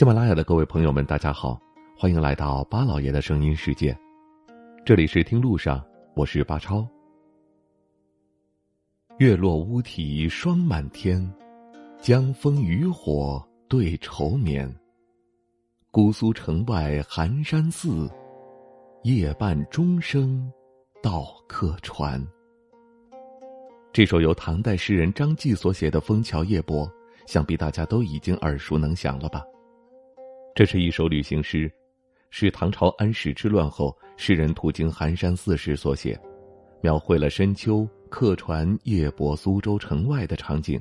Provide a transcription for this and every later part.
喜马拉雅的各位朋友们，大家好，欢迎来到巴老爷的声音世界。这里是听路上，我是巴超。月落乌啼霜满天，江枫渔火对愁眠。姑苏城外寒山寺，夜半钟声到客船。这首由唐代诗人张继所写的《枫桥夜泊》，想必大家都已经耳熟能详了吧？这是一首旅行诗，是唐朝安史之乱后诗人途经寒山寺时所写，描绘了深秋客船夜泊苏州城外的场景。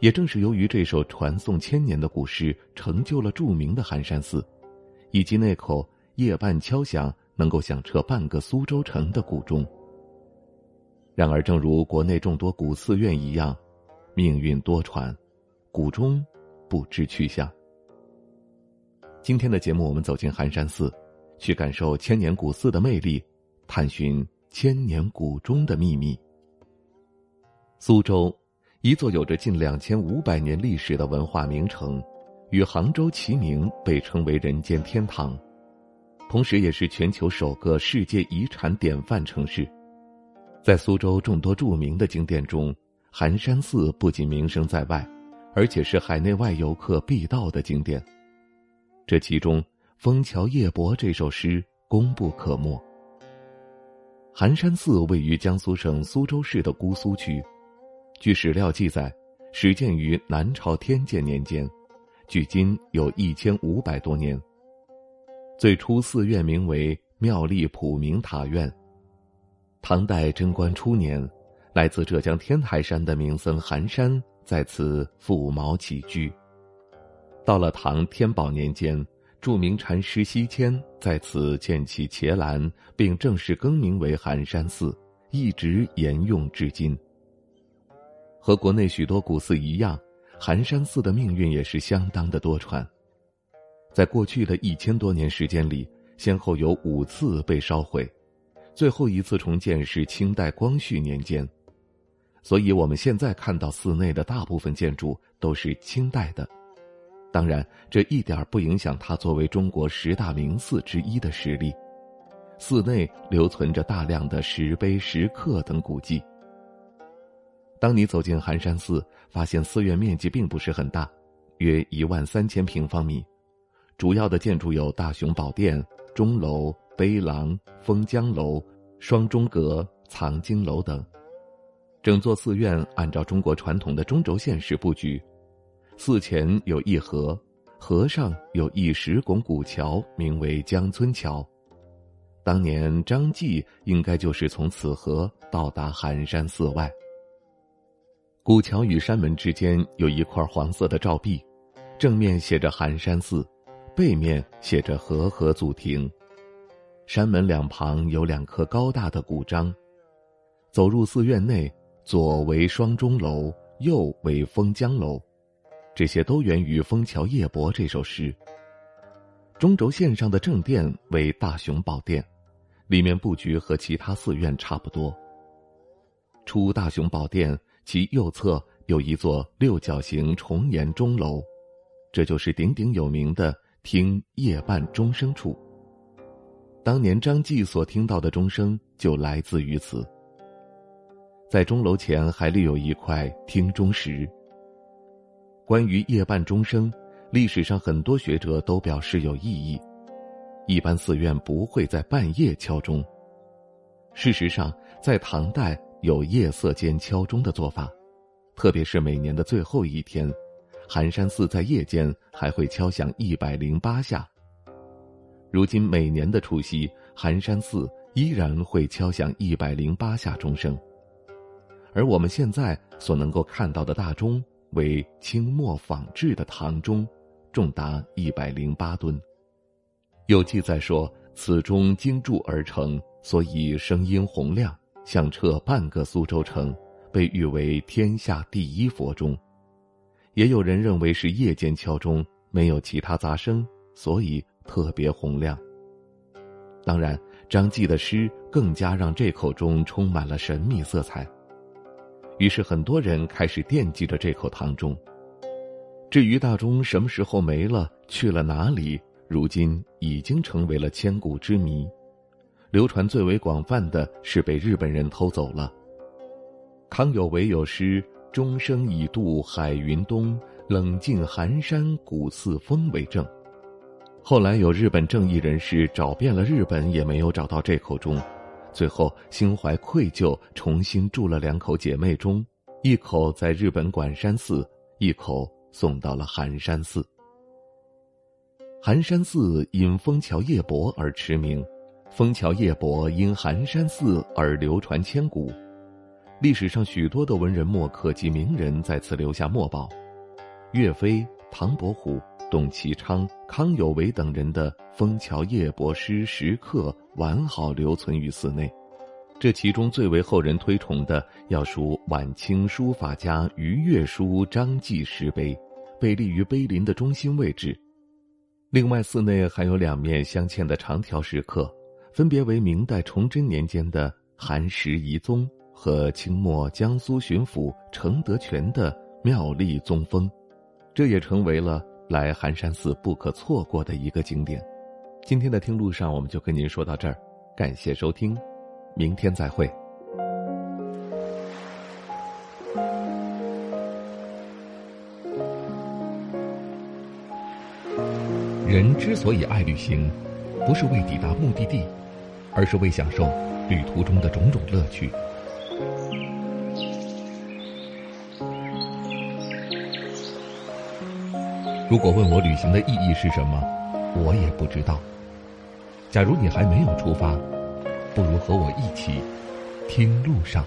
也正是由于这首传颂千年的古诗，成就了著名的寒山寺，以及那口夜半敲响能够响彻半个苏州城的古钟。然而，正如国内众多古寺院一样，命运多舛，古钟不知去向。今天的节目，我们走进寒山寺，去感受千年古寺的魅力，探寻千年古钟的秘密。苏州，一座有着近两千五百年历史的文化名城，与杭州齐名，被称为人间天堂，同时也是全球首个世界遗产典范城市。在苏州众多著名的景点中，寒山寺不仅名声在外，而且是海内外游客必到的景点。这其中，《枫桥夜泊》这首诗功不可没。寒山寺位于江苏省苏州市的姑苏区，据史料记载，始建于南朝天监年间，距今有一千五百多年。最初寺院名为妙丽普明塔院。唐代贞观初年，来自浙江天台山的名僧寒山在此附毛起居。到了唐天宝年间，著名禅师西迁在此建起伽蓝，并正式更名为寒山寺，一直沿用至今。和国内许多古寺一样，寒山寺的命运也是相当的多舛。在过去的一千多年时间里，先后有五次被烧毁。最后一次重建是清代光绪年间，所以我们现在看到寺内的大部分建筑都是清代的。当然，这一点不影响它作为中国十大名寺之一的实力。寺内留存着大量的石碑、石刻等古迹。当你走进寒山寺，发现寺院面积并不是很大，约一万三千平方米，主要的建筑有大雄宝殿、钟楼。碑廊、封江楼、双钟阁、藏经楼等，整座寺院按照中国传统的中轴线式布局。寺前有一河，河上有一石拱古桥，名为江村桥。当年张继应该就是从此河到达寒山寺外。古桥与山门之间有一块黄色的照壁，正面写着寒山寺，背面写着和合祖庭。山门两旁有两棵高大的古樟，走入寺院内，左为双钟楼，右为封江楼，这些都源于《枫桥夜泊》这首诗。中轴线上的正殿为大雄宝殿，里面布局和其他寺院差不多。出大雄宝殿，其右侧有一座六角形重檐钟楼，这就是鼎鼎有名的听夜半钟声处。当年张继所听到的钟声就来自于此。在钟楼前还立有一块听钟石。关于夜半钟声，历史上很多学者都表示有异议。一般寺院不会在半夜敲钟。事实上，在唐代有夜色间敲钟的做法，特别是每年的最后一天，寒山寺在夜间还会敲响一百零八下。如今每年的除夕，寒山寺依然会敲响一百零八下钟声。而我们现在所能够看到的大钟为清末仿制的唐钟，重达一百零八吨。有记载说，此钟精铸而成，所以声音洪亮，响彻半个苏州城，被誉为天下第一佛钟。也有人认为是夜间敲钟，没有其他杂声，所以。特别洪亮。当然，张继的诗更加让这口钟充满了神秘色彩。于是，很多人开始惦记着这口唐钟。至于大钟什么时候没了，去了哪里，如今已经成为了千古之谜。流传最为广泛的是被日本人偷走了。康有为有诗“钟声已渡海云东，冷静寒山古寺风”为证。后来有日本正义人士找遍了日本，也没有找到这口钟，最后心怀愧疚，重新住了两口姐妹中，一口在日本管山寺，一口送到了寒山寺。寒山寺因枫桥夜泊而驰名，枫桥夜泊因寒山寺而流传千古。历史上许多的文人墨客及名人在此留下墨宝，岳飞、唐伯虎。董其昌、康有为等人的《枫桥夜泊》诗石刻完好留存于寺内。这其中最为后人推崇的，要数晚清书法家余月书张继石碑，被立于碑林的中心位置。另外，寺内还有两面镶嵌的长条石刻，分别为明代崇祯年间的寒石遗宗和清末江苏巡抚程德全的妙丽宗风，这也成为了。来寒山寺不可错过的一个景点。今天的听路上，我们就跟您说到这儿，感谢收听，明天再会。人之所以爱旅行，不是为抵达目的地，而是为享受旅途中的种种乐趣。如果问我旅行的意义是什么，我也不知道。假如你还没有出发，不如和我一起听路上。